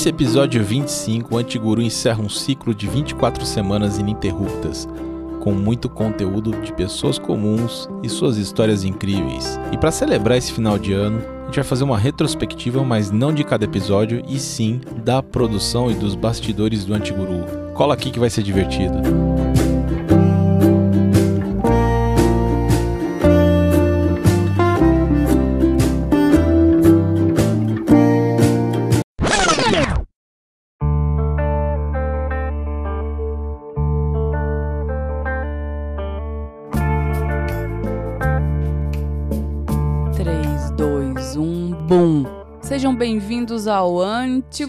Nesse episódio 25, o Antiguru encerra um ciclo de 24 semanas ininterruptas, com muito conteúdo de pessoas comuns e suas histórias incríveis. E para celebrar esse final de ano, a gente vai fazer uma retrospectiva, mas não de cada episódio, e sim da produção e dos bastidores do Antiguru. Cola aqui que vai ser divertido. É,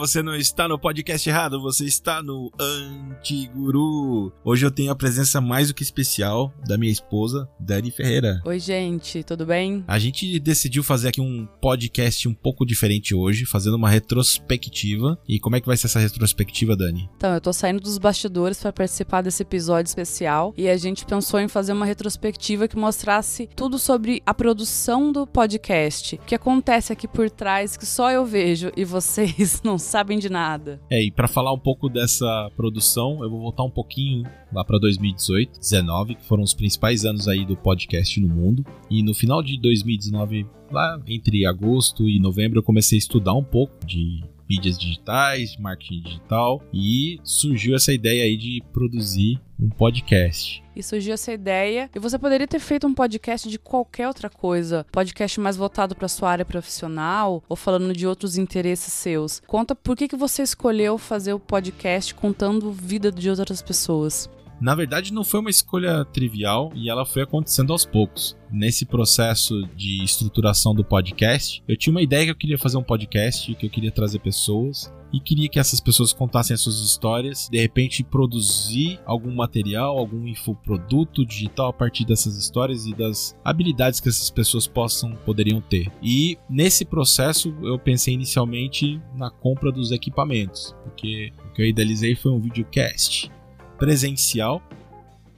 você não está no podcast errado, você está no Antiguru. Hoje eu tenho a presença mais do que especial da minha esposa, Dani Ferreira. Oi, gente, tudo bem? A gente decidiu fazer aqui um podcast um pouco diferente hoje, fazendo uma retrospectiva. E como é que vai ser essa retrospectiva, Dani? Então, eu tô saindo dos bastidores para participar desse episódio especial e a gente pensou em fazer uma retrospectiva que mostrasse tudo sobre a produção do podcast, o que acontece aqui por trás que só eu vejo e vocês não sabem de nada. É, e para falar um pouco dessa produção, eu vou voltar um pouquinho lá para 2018, 19, que foram os principais anos aí do podcast no mundo. E no final de 2019, lá entre agosto e novembro, eu comecei a estudar um pouco de mídias digitais, marketing digital e surgiu essa ideia aí de produzir um podcast. E surgiu essa ideia. E você poderia ter feito um podcast de qualquer outra coisa. Podcast mais voltado para sua área profissional ou falando de outros interesses seus. Conta por que, que você escolheu fazer o podcast contando vida de outras pessoas. Na verdade, não foi uma escolha trivial e ela foi acontecendo aos poucos. Nesse processo de estruturação do podcast, eu tinha uma ideia que eu queria fazer um podcast, que eu queria trazer pessoas e queria que essas pessoas contassem as suas histórias, de repente produzir algum material, algum infoproduto digital a partir dessas histórias e das habilidades que essas pessoas possam poderiam ter. E nesse processo eu pensei inicialmente na compra dos equipamentos, porque o que eu idealizei foi um videocast presencial.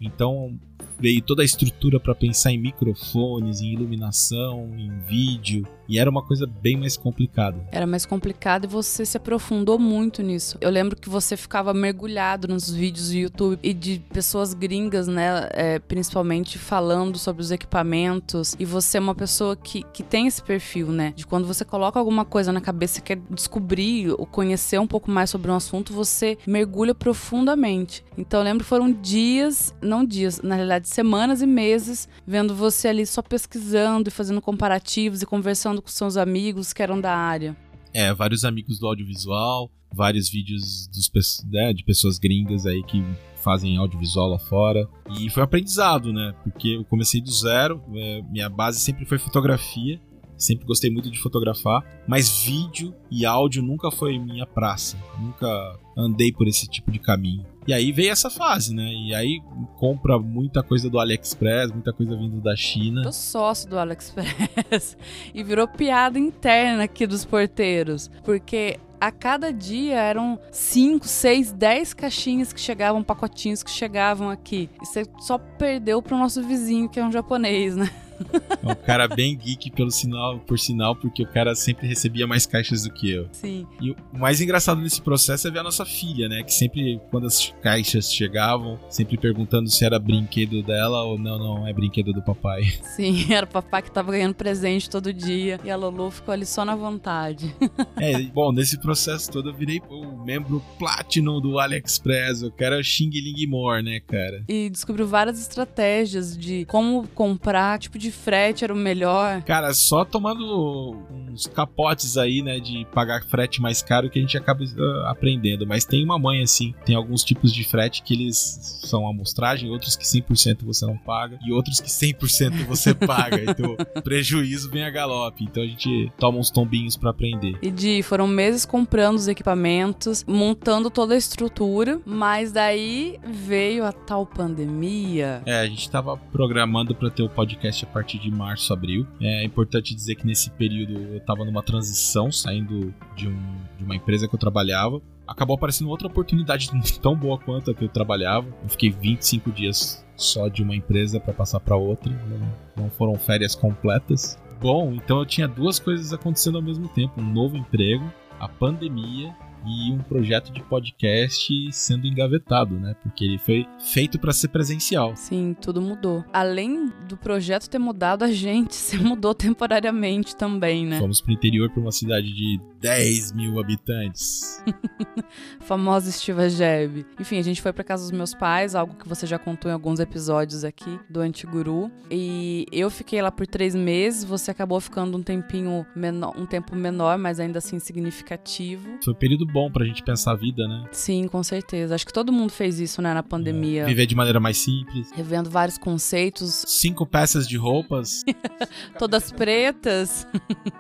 Então veio toda a estrutura para pensar em microfones, em iluminação, em vídeo, e era uma coisa bem mais complicada. Era mais complicado e você se aprofundou muito nisso. Eu lembro que você ficava mergulhado nos vídeos do YouTube e de pessoas gringas, né? É, principalmente falando sobre os equipamentos. E você é uma pessoa que, que tem esse perfil, né? De quando você coloca alguma coisa na cabeça e quer descobrir ou conhecer um pouco mais sobre um assunto, você mergulha profundamente. Então eu lembro que foram dias, não dias, na realidade semanas e meses, vendo você ali só pesquisando e fazendo comparativos e conversando com seus amigos que eram da área. É, vários amigos do audiovisual, vários vídeos dos, né, de pessoas gringas aí que fazem audiovisual lá fora. E foi um aprendizado, né? Porque eu comecei do zero, é, minha base sempre foi fotografia, sempre gostei muito de fotografar, mas vídeo e áudio nunca foi minha praça, nunca andei por esse tipo de caminho. E aí veio essa fase, né? E aí compra muita coisa do AliExpress, muita coisa vindo da China. Tô sócio do AliExpress e virou piada interna aqui dos porteiros, porque a cada dia eram 5, 6, 10 caixinhas que chegavam, pacotinhos que chegavam aqui. E você só perdeu pro nosso vizinho, que é um japonês, né? É um cara bem geek pelo sinal, por sinal, porque o cara sempre recebia mais caixas do que eu. Sim. E o mais engraçado nesse processo é ver a nossa filha, né? Que sempre, quando as caixas chegavam, sempre perguntando se era brinquedo dela ou não, não, é brinquedo do papai. Sim, era o papai que tava ganhando presente todo dia e a Lulu ficou ali só na vontade. é, bom, nesse processo todo eu virei o membro Platinum do AliExpress, o cara Xing Ling More, né, cara? E descobriu várias estratégias de como comprar, tipo de frete era o melhor. Cara, só tomando uns capotes aí, né, de pagar frete mais caro que a gente acaba uh, aprendendo. Mas tem uma mãe assim, tem alguns tipos de frete que eles são amostragem, outros que 100% você não paga e outros que 100% você paga. então, prejuízo vem a galope. Então a gente toma uns tombinhos para aprender. E de foram meses comprando os equipamentos, montando toda a estrutura, mas daí veio a tal pandemia. É, a gente tava programando para ter o podcast partir de março, abril. É importante dizer que nesse período eu estava numa transição, saindo de, um, de uma empresa que eu trabalhava. Acabou aparecendo outra oportunidade tão boa quanto a que eu trabalhava. Eu fiquei 25 dias só de uma empresa para passar para outra. Não, não foram férias completas. Bom, então eu tinha duas coisas acontecendo ao mesmo tempo: um novo emprego a pandemia e um projeto de podcast sendo engavetado, né? Porque ele foi feito para ser presencial. Sim, tudo mudou. Além do projeto ter mudado, a gente se mudou temporariamente também, né? Fomos pro interior para uma cidade de 10 mil habitantes. Famosa Estiva Jeb. Enfim, a gente foi para casa dos meus pais, algo que você já contou em alguns episódios aqui do Antiguru. E eu fiquei lá por três meses, você acabou ficando um tempinho menor, um tempo menor, mas ainda assim significativo. Foi um período bom pra gente pensar a vida, né? Sim, com certeza. Acho que todo mundo fez isso, né, na pandemia. É. Viver de maneira mais simples. Revendo vários conceitos. Cinco peças de roupas. Todas pretas.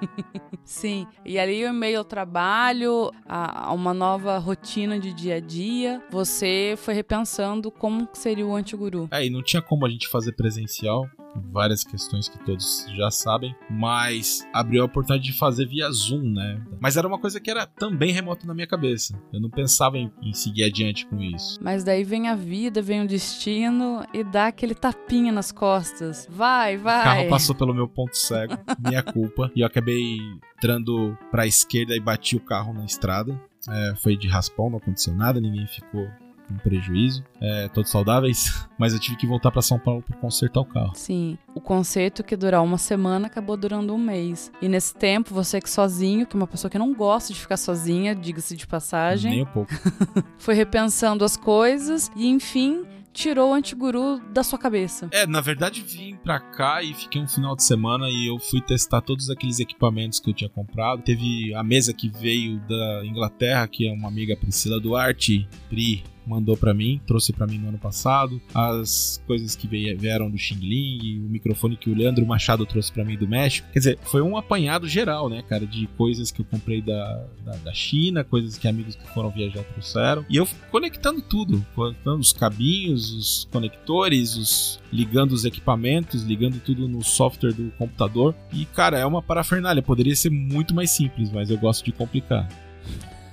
Sim. E ali, em meio ao trabalho, a, a, uma nova rotina de dia a dia, você foi repensando como seria o antiguru. É, e não tinha como a gente fazer presencial, várias questões que todos já sabem, mas abriu a oportunidade de fazer via Zoom, né? Mas era uma coisa que era também remota na minha cabeça. Eu não pensava em, em seguir adiante com isso. Mas daí vem a vida, vem o destino e dá aquele tapinha nas costas. Vai, vai. O carro passou pelo meu ponto cego, minha culpa, e eu acabei entrando pra esquerda e bati o carro na estrada. É, foi de raspão, não aconteceu nada, ninguém ficou com prejuízo, é, todos saudáveis, mas eu tive que voltar para São Paulo para consertar o carro. Sim, o conserto que durar uma semana acabou durando um mês. E nesse tempo, você que sozinho, que é uma pessoa que não gosta de ficar sozinha, diga-se de passagem, nem um pouco, foi repensando as coisas e enfim tirou o antiguru da sua cabeça? É, na verdade vim pra cá e fiquei um final de semana e eu fui testar todos aqueles equipamentos que eu tinha comprado. Teve a mesa que veio da Inglaterra, que é uma amiga Priscila Duarte, Pri, mandou para mim, trouxe para mim no ano passado, as coisas que vieram do Xing Ling, o microfone que o Leandro Machado trouxe para mim do México. Quer dizer, foi um apanhado geral, né, cara, de coisas que eu comprei da, da, da China, coisas que amigos que foram viajar trouxeram. E eu conectando tudo, conectando os cabinhos, os conectores, os ligando os equipamentos, ligando tudo no software do computador. E, cara, é uma parafernália. Poderia ser muito mais simples, mas eu gosto de complicar.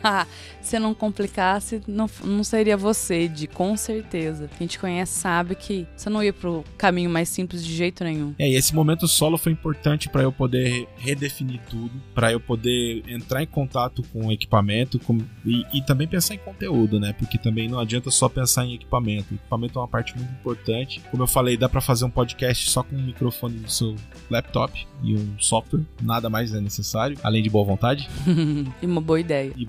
se não complicasse, não, não seria você, de com certeza. Quem te conhece sabe que você não ia pro caminho mais simples de jeito nenhum. É, e esse momento solo foi importante para eu poder redefinir tudo, para eu poder entrar em contato com o equipamento com, e, e, também pensar em conteúdo, né? Porque também não adianta só pensar em equipamento. O equipamento é uma parte muito importante. Como eu falei, dá para fazer um podcast só com um microfone no seu laptop e um software, nada mais é necessário, além de boa vontade. e uma boa ideia. E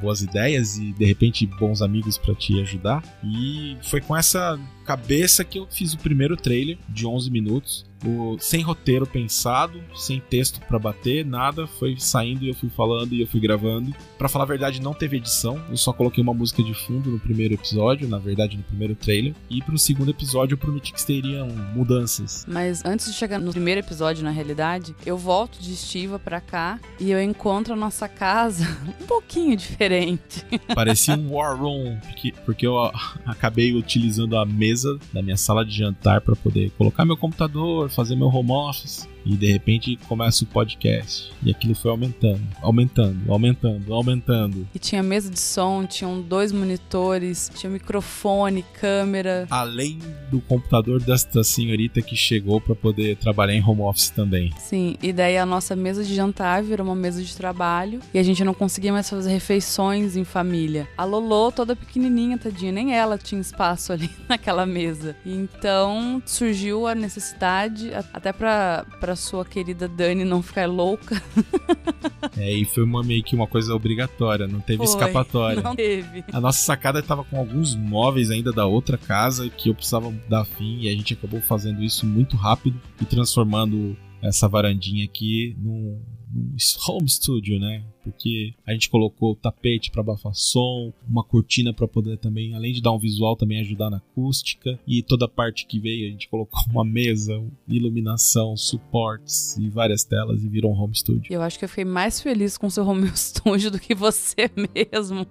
boas, ideias e de repente bons amigos para te ajudar. E foi com essa cabeça que eu fiz o primeiro trailer de 11 minutos o, sem roteiro pensado, sem texto para bater, nada, foi saindo e eu fui falando e eu fui gravando. Para falar a verdade, não teve edição, eu só coloquei uma música de fundo no primeiro episódio, na verdade no primeiro trailer, e pro segundo episódio eu prometi que teriam mudanças. Mas antes de chegar no primeiro episódio, na realidade, eu volto de estiva para cá e eu encontro a nossa casa um pouquinho diferente. Parecia um war room, porque, porque eu acabei utilizando a mesa da minha sala de jantar para poder colocar meu computador, fazer meu home office. E de repente começa o podcast. E aquilo foi aumentando, aumentando, aumentando, aumentando. E tinha mesa de som, tinham dois monitores, tinha microfone, câmera. Além do computador desta senhorita que chegou para poder trabalhar em home office também. Sim, e daí a nossa mesa de jantar virou uma mesa de trabalho. E a gente não conseguia mais fazer refeições em família. A Lolo, toda pequenininha, tadinha, nem ela tinha espaço ali naquela mesa. Então surgiu a necessidade, até para pra sua querida Dani não ficar louca. É, e foi uma, meio que uma coisa obrigatória, não teve foi, escapatória. Não teve. A nossa sacada estava com alguns móveis ainda da outra casa que eu precisava dar fim e a gente acabou fazendo isso muito rápido e transformando essa varandinha aqui num, num home studio, né? Porque a gente colocou tapete para abafar som, uma cortina para poder também, além de dar um visual, também ajudar na acústica e toda a parte que veio a gente colocou uma mesa, iluminação, suportes e várias telas e virou um home studio. Eu acho que eu fiquei mais feliz com o seu home studio do que você mesmo.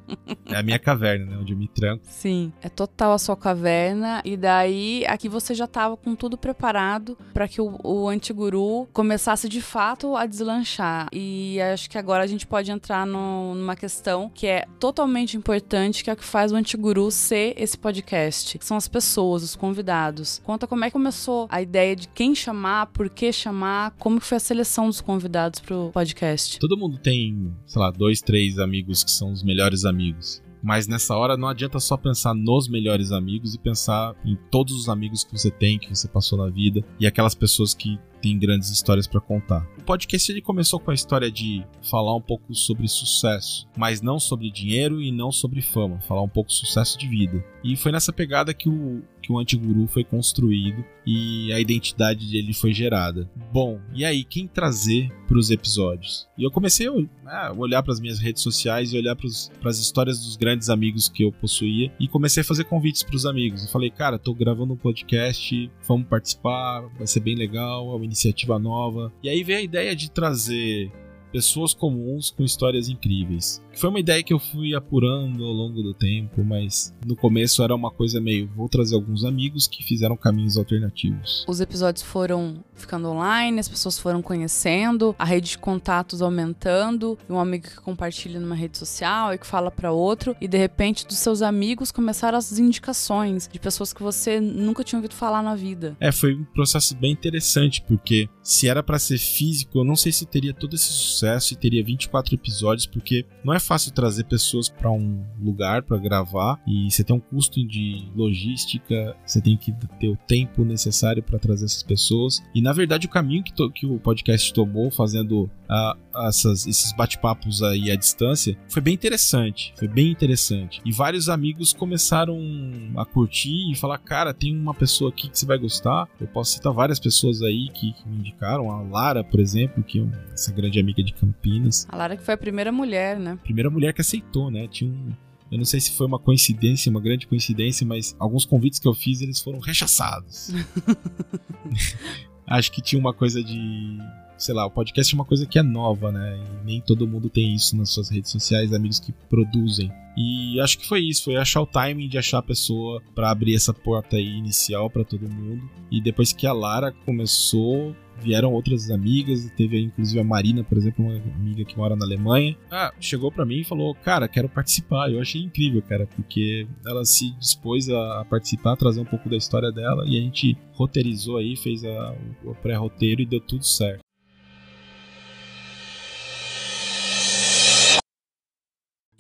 É a minha caverna, né, onde eu me tranco. Sim, é total a sua caverna e daí aqui você já tava com tudo preparado para que o, o antiguru começasse de fato a deslanchar e acho que agora a gente pode entrar no, numa questão que é totalmente importante, que é o que faz o Antiguru ser esse podcast. São as pessoas, os convidados. Conta como é que começou a ideia de quem chamar, por que chamar, como foi a seleção dos convidados pro podcast. Todo mundo tem, sei lá, dois, três amigos que são os melhores amigos. Mas nessa hora não adianta só pensar nos melhores amigos e pensar em todos os amigos que você tem, que você passou na vida e aquelas pessoas que têm grandes histórias para contar. O podcast ele começou com a história de falar um pouco sobre sucesso, mas não sobre dinheiro e não sobre fama, falar um pouco sucesso de vida. E foi nessa pegada que o o Antiguru foi construído e a identidade dele foi gerada. Bom, e aí, quem trazer para os episódios? E eu comecei a né, olhar para as minhas redes sociais e olhar para as histórias dos grandes amigos que eu possuía e comecei a fazer convites para os amigos. Eu falei, cara, tô gravando um podcast, vamos participar, vai ser bem legal, é uma iniciativa nova. E aí veio a ideia de trazer pessoas comuns com histórias incríveis. Foi uma ideia que eu fui apurando ao longo do tempo, mas no começo era uma coisa meio, vou trazer alguns amigos que fizeram caminhos alternativos. Os episódios foram ficando online, as pessoas foram conhecendo, a rede de contatos aumentando, um amigo que compartilha numa rede social e que fala para outro, e de repente dos seus amigos começaram as indicações de pessoas que você nunca tinha ouvido falar na vida. É, foi um processo bem interessante, porque se era para ser físico, eu não sei se teria todo esse sucesso e teria 24 episódios, porque não é fácil trazer pessoas para um lugar para gravar e você tem um custo de logística, você tem que ter o tempo necessário para trazer essas pessoas. E na verdade, o caminho que, que o podcast tomou fazendo essas, esses bate-papos aí à distância foi bem interessante. Foi bem interessante. E vários amigos começaram a curtir e falar: Cara, tem uma pessoa aqui que você vai gostar. Eu posso citar várias pessoas aí que, que me indicaram. A Lara, por exemplo, que é essa grande amiga de Campinas. A Lara que foi a primeira mulher, né? Primeira mulher que aceitou, né? Tinha um. Eu não sei se foi uma coincidência, uma grande coincidência, mas alguns convites que eu fiz eles foram rechaçados. Acho que tinha uma coisa de sei lá, o podcast é uma coisa que é nova, né? E nem todo mundo tem isso nas suas redes sociais, amigos que produzem. E acho que foi isso, foi achar o timing de achar a pessoa para abrir essa porta aí inicial para todo mundo. E depois que a Lara começou, vieram outras amigas, teve inclusive a Marina, por exemplo, uma amiga que mora na Alemanha. Ah, chegou para mim e falou: "Cara, quero participar". Eu achei incrível, cara, porque ela se dispôs a participar, trazer um pouco da história dela e a gente roteirizou aí, fez a, o pré-roteiro e deu tudo certo.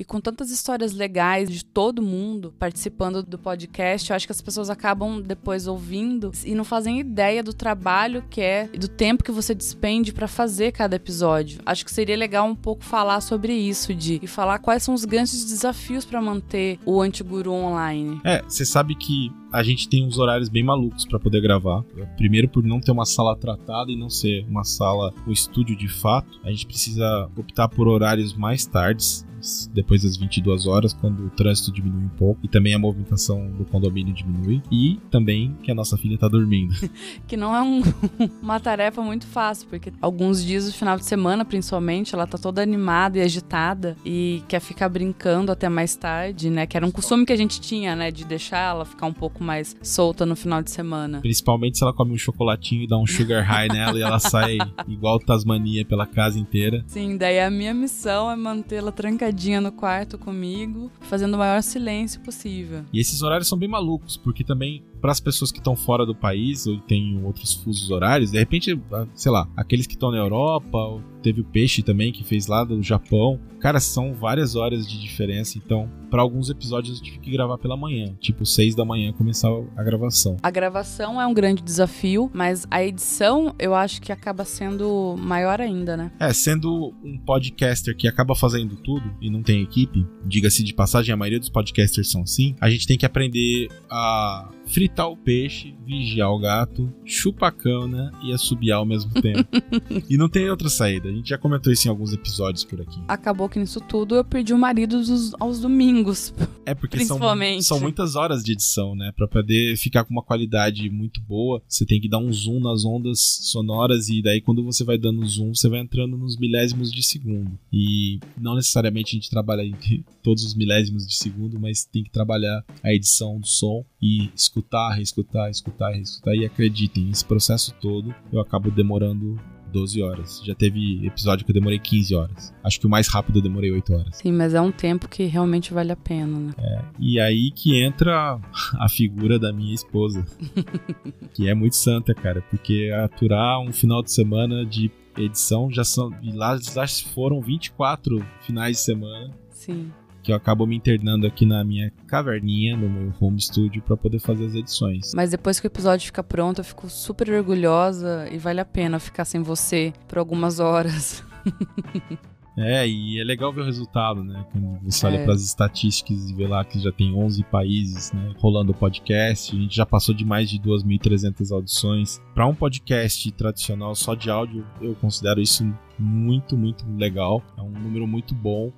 E com tantas histórias legais de todo mundo participando do podcast, eu acho que as pessoas acabam depois ouvindo e não fazem ideia do trabalho que é e do tempo que você despende para fazer cada episódio. Acho que seria legal um pouco falar sobre isso, de e falar quais são os grandes desafios para manter o Antiguru online. É, você sabe que a gente tem uns horários bem malucos para poder gravar. Primeiro, por não ter uma sala tratada e não ser uma sala, um estúdio de fato, a gente precisa optar por horários mais tardes, depois das 22 horas, quando o trânsito diminui um pouco e também a movimentação do condomínio diminui e também que a nossa filha tá dormindo. que não é um, uma tarefa muito fácil, porque alguns dias do final de semana, principalmente, ela tá toda animada e agitada e quer ficar brincando até mais tarde, né? Que era um costume que a gente tinha, né, de deixar ela ficar um pouco mais solta no final de semana. Principalmente se ela come um chocolatinho e dá um sugar high nela e ela sai igual Tasmania pela casa inteira. Sim, daí a minha missão é mantê-la trancadinha no quarto comigo, fazendo o maior silêncio possível. E esses horários são bem malucos, porque também para as pessoas que estão fora do país ou têm outros fusos horários, de repente, ah, sei lá, aqueles que estão na Europa, teve o Peixe também que fez lá do Japão. Cara, são várias horas de diferença, então para alguns episódios eu tive que gravar pela manhã, tipo 6 da manhã começar a gravação. A gravação é um grande desafio, mas a edição eu acho que acaba sendo maior ainda, né? É, sendo um podcaster que acaba fazendo tudo e não tem equipe, diga-se de passagem, a maioria dos podcasters são assim, a gente tem que aprender a fritar o peixe, vigiar o gato, chupar a cana e assobiar ao mesmo tempo. e não tem outra saída. A gente já comentou isso em alguns episódios por aqui. Acabou que nisso tudo eu perdi o marido dos, aos domingos. É porque são, são muitas horas de edição, né? Pra poder ficar com uma qualidade muito boa, você tem que dar um zoom nas ondas sonoras e daí quando você vai dando zoom, você vai entrando nos milésimos de segundo. E não necessariamente a gente trabalha em todos os milésimos de segundo, mas tem que trabalhar a edição do som e escutar, reescutar, escutar, reescutar. E acreditem, esse processo todo eu acabo demorando 12 horas. Já teve episódio que eu demorei 15 horas. Acho que o mais rápido eu demorei 8 horas. Sim, mas é um tempo que realmente vale a pena, né? É, e aí que entra a figura da minha esposa. que é muito santa, cara, porque aturar um final de semana de edição já são. Lá já foram 24 finais de semana. Sim que eu acabo me internando aqui na minha caverninha, no meu home studio, para poder fazer as edições. Mas depois que o episódio fica pronto, eu fico super orgulhosa e vale a pena ficar sem você por algumas horas. É, e é legal ver o resultado, né? Quando você olha é. para as estatísticas e vê lá que já tem 11 países, né, rolando o podcast, a gente já passou de mais de 2.300 audições. Para um podcast tradicional só de áudio, eu considero isso muito, muito legal. É um número muito bom.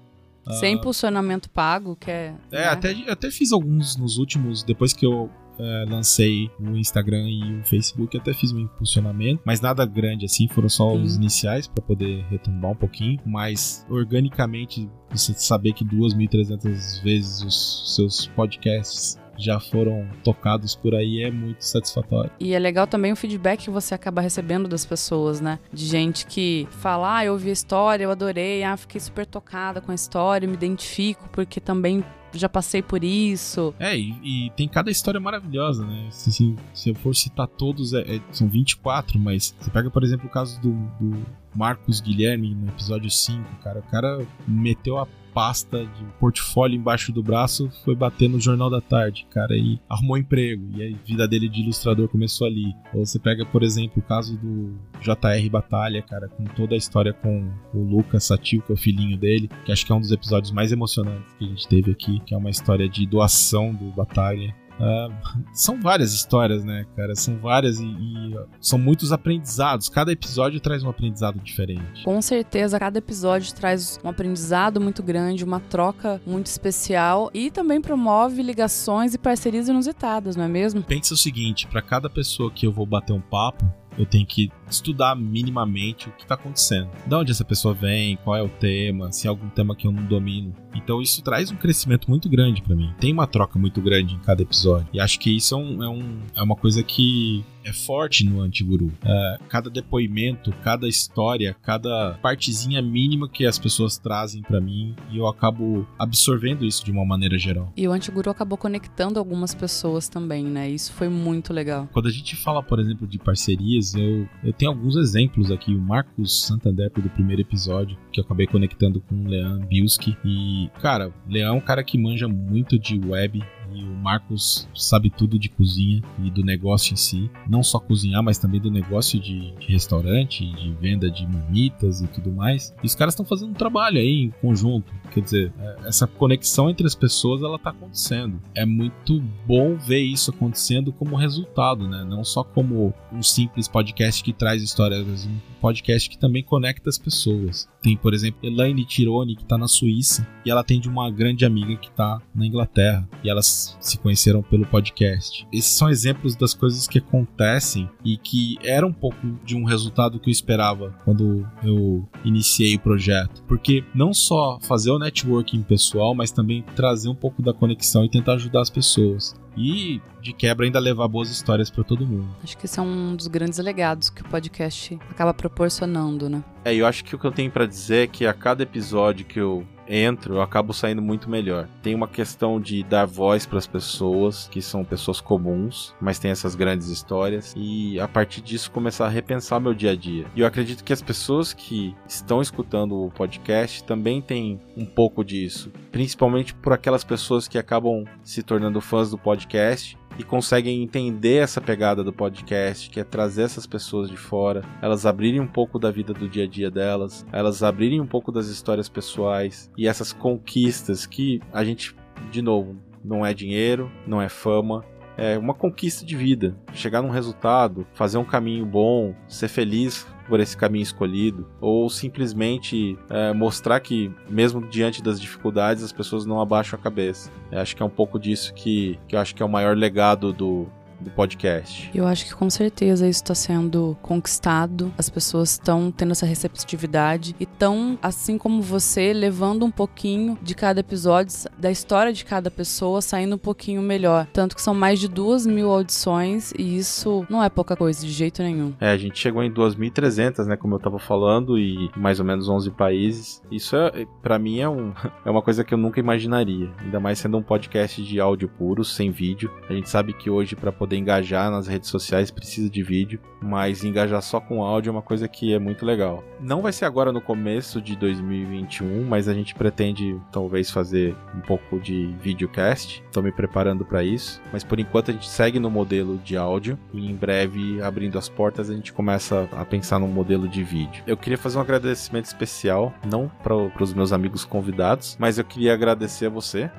Sem uh, impulsionamento pago, que é. É, né? até, até fiz alguns nos últimos, depois que eu é, lancei o Instagram e o Facebook, até fiz um impulsionamento, mas nada grande assim, foram só Sim. os iniciais para poder retombar um pouquinho, mas organicamente você saber que 2.300 vezes os seus podcasts já foram tocados por aí é muito satisfatório. E é legal também o feedback que você acaba recebendo das pessoas, né? De gente que fala, ah, eu ouvi a história, eu adorei, ah, fiquei super tocada com a história, me identifico porque também já passei por isso. É, e, e tem cada história maravilhosa, né? Se, se, se eu for citar todos, é, é, são 24, mas você pega, por exemplo, o caso do, do Marcos Guilherme no episódio 5, cara. O cara meteu a pasta de portfólio embaixo do braço, foi bater no Jornal da Tarde, cara, e arrumou emprego. E a vida dele de ilustrador começou ali. Você pega, por exemplo, o caso do JR Batalha, cara, com toda a história com o Lucas Satil, que é o filhinho dele, que acho que é um dos episódios mais emocionantes que a gente teve aqui, que é uma história de doação do Batalha Uh, são várias histórias, né, cara? São várias e, e, são muitos aprendizados. Cada episódio traz um aprendizado diferente. Com certeza, cada episódio traz um aprendizado muito grande, uma troca muito especial e também promove ligações e parcerias inusitadas, não é mesmo? Pensa o seguinte: para cada pessoa que eu vou bater um papo, eu tenho que estudar minimamente o que está acontecendo. De onde essa pessoa vem, qual é o tema, se é algum tema que eu não domino. Então isso traz um crescimento muito grande para mim. Tem uma troca muito grande em cada episódio. E acho que isso é, um, é, um, é uma coisa que é forte no Antiguru. É, cada depoimento, cada história, cada partezinha mínima que as pessoas trazem para mim e eu acabo absorvendo isso de uma maneira geral. E o Antiguru acabou conectando algumas pessoas também, né? Isso foi muito legal. Quando a gente fala, por exemplo, de parcerias, eu, eu tenho alguns exemplos aqui. O Marcos Santander do primeiro episódio, que eu acabei conectando com o Leon Bilski. E, cara, o Leon é um cara que manja muito de web, e o Marcos sabe tudo de cozinha e do negócio em si. Não só cozinhar, mas também do negócio de, de restaurante, de venda de marmitas e tudo mais. E os caras estão fazendo um trabalho aí em conjunto. Quer dizer, é, essa conexão entre as pessoas ela tá acontecendo. É muito bom ver isso acontecendo como resultado, né? Não só como um simples podcast que traz histórias, mas um podcast que também conecta as pessoas. Tem, por exemplo, Elaine Tironi, que tá na Suíça, e ela tem de uma grande amiga que tá na Inglaterra. E elas se conheceram pelo podcast. Esses são exemplos das coisas que acontecem e que era um pouco de um resultado que eu esperava quando eu iniciei o projeto. Porque não só fazer o networking pessoal, mas também trazer um pouco da conexão e tentar ajudar as pessoas e de quebra ainda levar boas histórias para todo mundo. Acho que esse é um dos grandes legados que o podcast acaba proporcionando, né? É, eu acho que o que eu tenho para dizer é que a cada episódio que eu entro, eu acabo saindo muito melhor. Tem uma questão de dar voz para as pessoas, que são pessoas comuns, mas tem essas grandes histórias, e a partir disso começar a repensar meu dia a dia. E eu acredito que as pessoas que estão escutando o podcast também têm um pouco disso, principalmente por aquelas pessoas que acabam se tornando fãs do podcast e conseguem entender essa pegada do podcast, que é trazer essas pessoas de fora, elas abrirem um pouco da vida do dia a dia delas, elas abrirem um pouco das histórias pessoais e essas conquistas que a gente, de novo, não é dinheiro, não é fama, é uma conquista de vida. Chegar num resultado, fazer um caminho bom, ser feliz por esse caminho escolhido, ou simplesmente é, mostrar que, mesmo diante das dificuldades, as pessoas não abaixam a cabeça. Acho que é um pouco disso que, que eu acho que é o maior legado do, do podcast? Eu acho que com certeza isso está sendo conquistado, as pessoas estão tendo essa receptividade e estão, assim como você, levando um pouquinho de cada episódio, da história de cada pessoa, saindo um pouquinho melhor. Tanto que são mais de duas mil audições e isso não é pouca coisa de jeito nenhum. É, a gente chegou em 2.300, né, como eu tava falando, e mais ou menos 11 países. Isso, é, para mim, é, um, é uma coisa que eu nunca imaginaria. Ainda mais sendo um podcast de áudio puro, sem vídeo. A gente sabe que hoje, para poder engajar nas redes sociais, precisa de vídeo, mas engajar só com áudio é uma coisa que é muito legal. Não vai ser agora no começo de 2021, mas a gente pretende talvez fazer um pouco de videocast. Estou me preparando para isso, mas por enquanto a gente segue no modelo de áudio e em breve, abrindo as portas, a gente começa a pensar num modelo de vídeo. Eu queria fazer um agradecimento especial, não para os meus amigos convidados, mas eu queria agradecer a você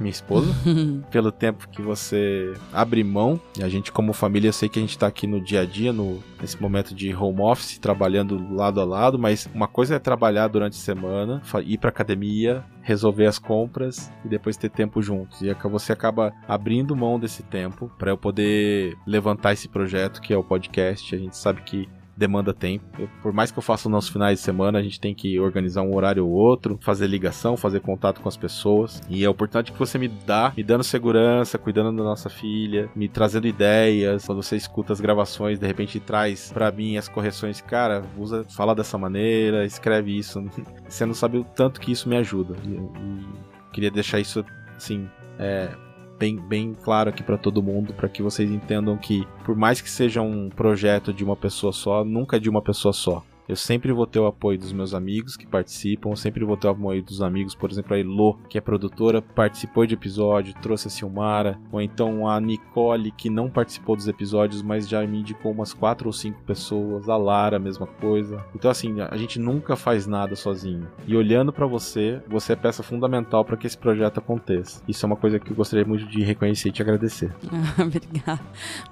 minha esposa, pelo tempo que você abre mão. E a gente, como família, eu sei que a gente tá aqui no dia a dia, no, nesse momento de home office, trabalhando lado a lado, mas uma coisa é trabalhar durante a semana, ir pra academia, resolver as compras e depois ter tempo juntos. E você acaba abrindo mão desse tempo para eu poder levantar esse projeto que é o podcast. A gente sabe que demanda tempo. Por mais que eu faça nos finais de semana, a gente tem que organizar um horário ou outro, fazer ligação, fazer contato com as pessoas. E a oportunidade que você me dá, me dando segurança, cuidando da nossa filha, me trazendo ideias, quando você escuta as gravações, de repente traz para mim as correções, cara, usa, fala dessa maneira, escreve isso. Você não sabe o tanto que isso me ajuda. E, e queria deixar isso assim, é, bem, bem claro aqui para todo mundo, para que vocês entendam que, por mais que seja um projeto de uma pessoa só, nunca é de uma pessoa só. Eu sempre vou ter o apoio dos meus amigos que participam, eu sempre vou ter o apoio dos amigos, por exemplo, a Elo, que é produtora, participou de episódio, trouxe a Silmara, ou então a Nicole, que não participou dos episódios, mas já me indicou umas quatro ou cinco pessoas, a Lara, mesma coisa. Então, assim, a gente nunca faz nada sozinho. E olhando para você, você é peça fundamental para que esse projeto aconteça. Isso é uma coisa que eu gostaria muito de reconhecer e te agradecer. Obrigada.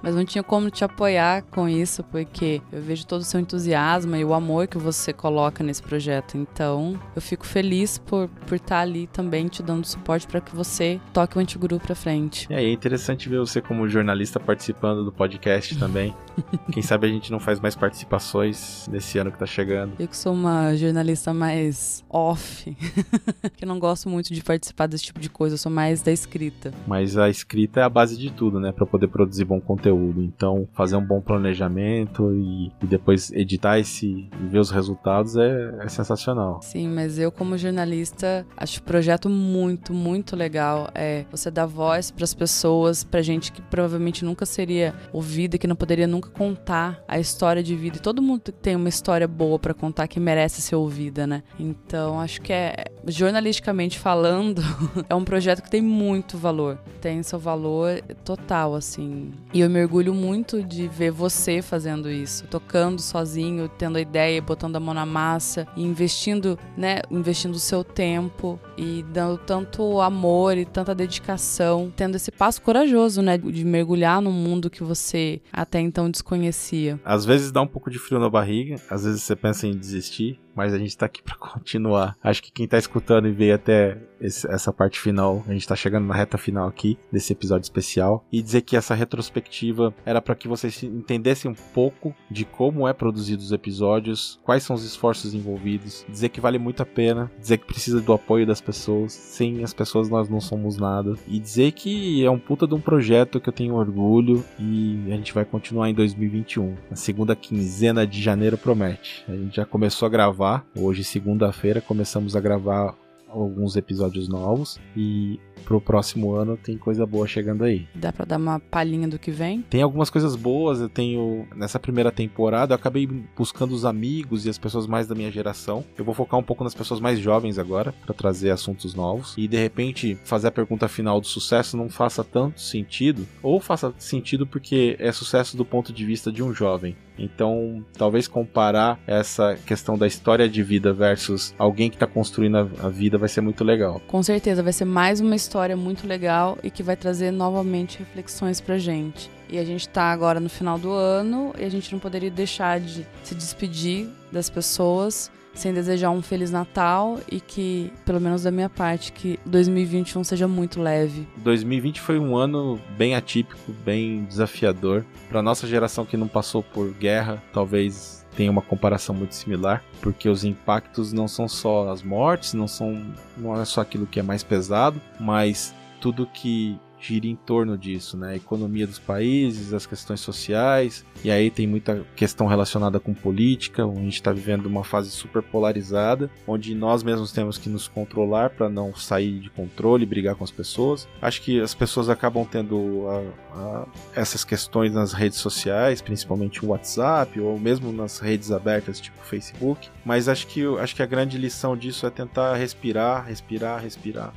Mas não tinha como te apoiar com isso, porque eu vejo todo o seu entusiasmo e o amor amor que você coloca nesse projeto. Então, eu fico feliz por por estar tá ali também te dando suporte para que você toque o Antiguru para frente. É, é interessante ver você como jornalista participando do podcast também. Quem sabe a gente não faz mais participações nesse ano que tá chegando. Eu que sou uma jornalista mais off, que não gosto muito de participar desse tipo de coisa, eu sou mais da escrita. Mas a escrita é a base de tudo, né, para poder produzir bom conteúdo. Então, fazer um bom planejamento e, e depois editar esse e ver os resultados é, é sensacional. Sim, mas eu como jornalista acho o projeto muito, muito legal. É você dar voz para as pessoas, para gente que provavelmente nunca seria ouvida, que não poderia nunca contar a história de vida. E todo mundo tem uma história boa para contar que merece ser ouvida, né? Então acho que é jornalisticamente falando, é um projeto que tem muito valor. Tem seu valor total, assim. E eu me orgulho muito de ver você fazendo isso, tocando sozinho, tendo a ideia ideia, botando a mão na massa investindo, né, investindo o seu tempo e dando tanto amor e tanta dedicação, tendo esse passo corajoso, né, de mergulhar num mundo que você até então desconhecia. Às vezes dá um pouco de frio na barriga, às vezes você pensa em desistir, mas a gente tá aqui para continuar. Acho que quem tá escutando e veio até esse, essa parte final, a gente tá chegando na reta final aqui desse episódio especial e dizer que essa retrospectiva era para que vocês entendessem um pouco de como é produzido os episódios, quais são os esforços envolvidos, dizer que vale muito a pena, dizer que precisa do apoio das pessoas, sem as pessoas nós não somos nada e dizer que é um puta de um projeto que eu tenho orgulho e a gente vai continuar em 2021. A segunda quinzena de janeiro promete. A gente já começou a gravar gravar. Hoje, segunda-feira, começamos a gravar alguns episódios novos e pro próximo ano tem coisa boa chegando aí. Dá pra dar uma palhinha do que vem? Tem algumas coisas boas, eu tenho nessa primeira temporada, eu acabei buscando os amigos e as pessoas mais da minha geração. Eu vou focar um pouco nas pessoas mais jovens agora para trazer assuntos novos e de repente fazer a pergunta final do sucesso não faça tanto sentido ou faça sentido porque é sucesso do ponto de vista de um jovem. Então, talvez comparar essa questão da história de vida versus alguém que está construindo a vida vai ser muito legal. Com certeza, vai ser mais uma história muito legal e que vai trazer novamente reflexões pra gente. E a gente tá agora no final do ano e a gente não poderia deixar de se despedir das pessoas sem desejar um Feliz Natal e que, pelo menos da minha parte, que 2021 seja muito leve. 2020 foi um ano bem atípico, bem desafiador. Para nossa geração que não passou por guerra, talvez tenha uma comparação muito similar, porque os impactos não são só as mortes, não são não é só aquilo que é mais pesado, mas tudo que gira em torno disso, né? A economia dos países, as questões sociais, e aí tem muita questão relacionada com política. A gente está vivendo uma fase super polarizada, onde nós mesmos temos que nos controlar para não sair de controle, brigar com as pessoas. Acho que as pessoas acabam tendo a, a, essas questões nas redes sociais, principalmente o WhatsApp ou mesmo nas redes abertas tipo Facebook. Mas acho que acho que a grande lição disso é tentar respirar, respirar, respirar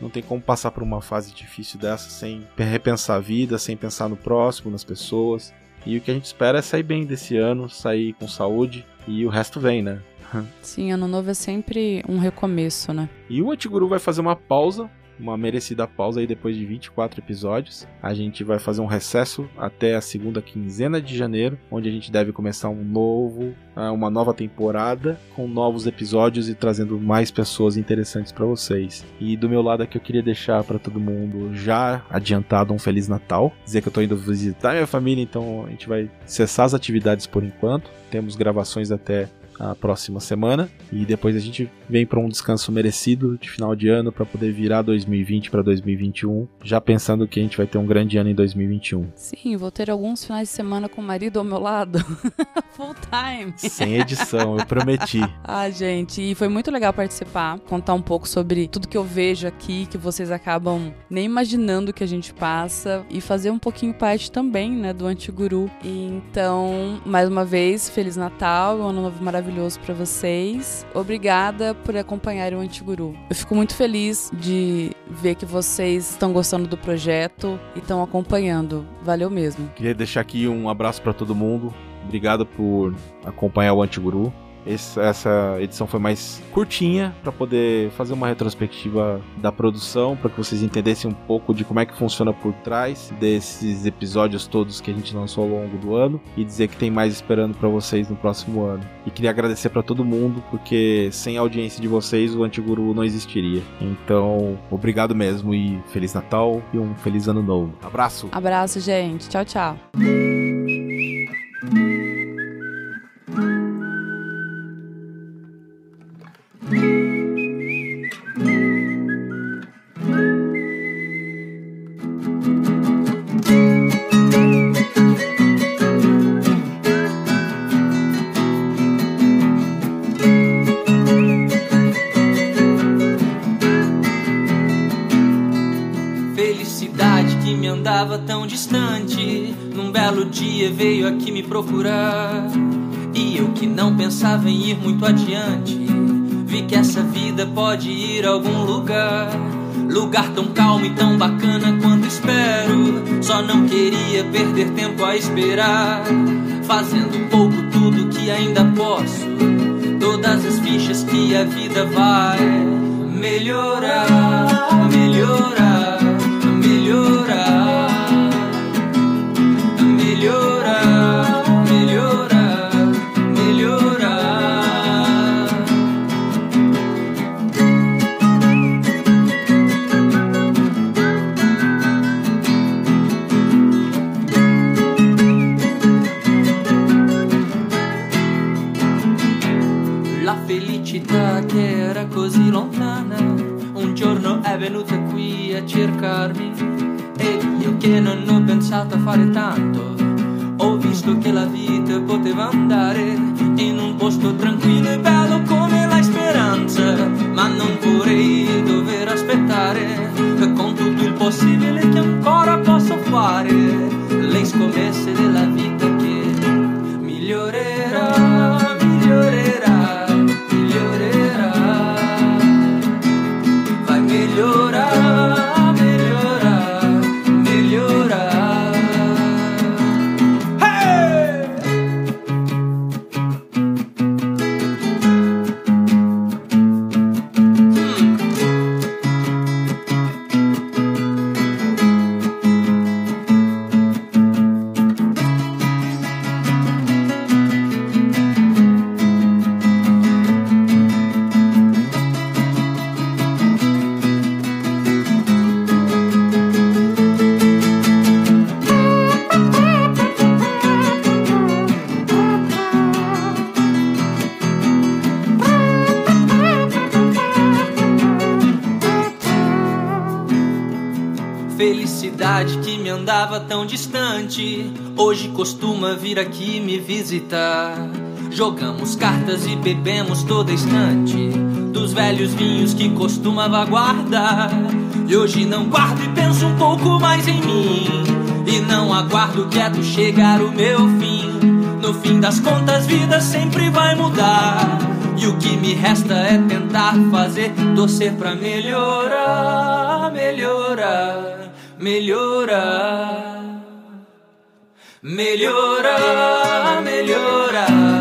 não tem como passar por uma fase difícil dessa sem repensar a vida, sem pensar no próximo, nas pessoas. E o que a gente espera é sair bem desse ano, sair com saúde e o resto vem, né? Sim, ano novo é sempre um recomeço, né? E o Antiguru vai fazer uma pausa uma merecida pausa aí depois de 24 episódios. A gente vai fazer um recesso até a segunda quinzena de janeiro, onde a gente deve começar um novo, ah, uma nova temporada com novos episódios e trazendo mais pessoas interessantes para vocês. E do meu lado aqui eu queria deixar para todo mundo já adiantado um feliz Natal, dizer que eu tô indo visitar minha família, então a gente vai cessar as atividades por enquanto. Temos gravações até a próxima semana e depois a gente vem para um descanso merecido de final de ano para poder virar 2020 para 2021, já pensando que a gente vai ter um grande ano em 2021. Sim, vou ter alguns finais de semana com o marido ao meu lado, full time. Sem edição, eu prometi. ah, gente, e foi muito legal participar, contar um pouco sobre tudo que eu vejo aqui, que vocês acabam nem imaginando que a gente passa e fazer um pouquinho parte também, né, do Antiguru. E então, mais uma vez, feliz Natal, um ano novo maravilhoso maravilhoso para vocês. Obrigada por acompanhar o Antiguru. Eu fico muito feliz de ver que vocês estão gostando do projeto e estão acompanhando. Valeu mesmo. Queria deixar aqui um abraço para todo mundo. Obrigado por acompanhar o Antiguru. Esse, essa edição foi mais curtinha para poder fazer uma retrospectiva da produção, para que vocês entendessem um pouco de como é que funciona por trás desses episódios todos que a gente lançou ao longo do ano e dizer que tem mais esperando para vocês no próximo ano. E queria agradecer para todo mundo, porque sem a audiência de vocês o Antiguru não existiria. Então, obrigado mesmo e feliz Natal e um feliz ano novo. Abraço. Abraço, gente. Tchau, tchau. Pensava em ir muito adiante, vi que essa vida pode ir a algum lugar. Lugar tão calmo e tão bacana quanto espero. Só não queria perder tempo a esperar. Fazendo pouco tudo que ainda posso. Todas as fichas que a vida vai melhorar, melhorar. Costuma vir aqui me visitar. Jogamos cartas e bebemos toda instante dos velhos vinhos que costumava guardar. E hoje não guardo e penso um pouco mais em mim. E não aguardo quieto chegar o meu fim. No fim das contas, vida sempre vai mudar. E o que me resta é tentar fazer, torcer pra melhorar, melhorar, melhorar melhorar, melhorar.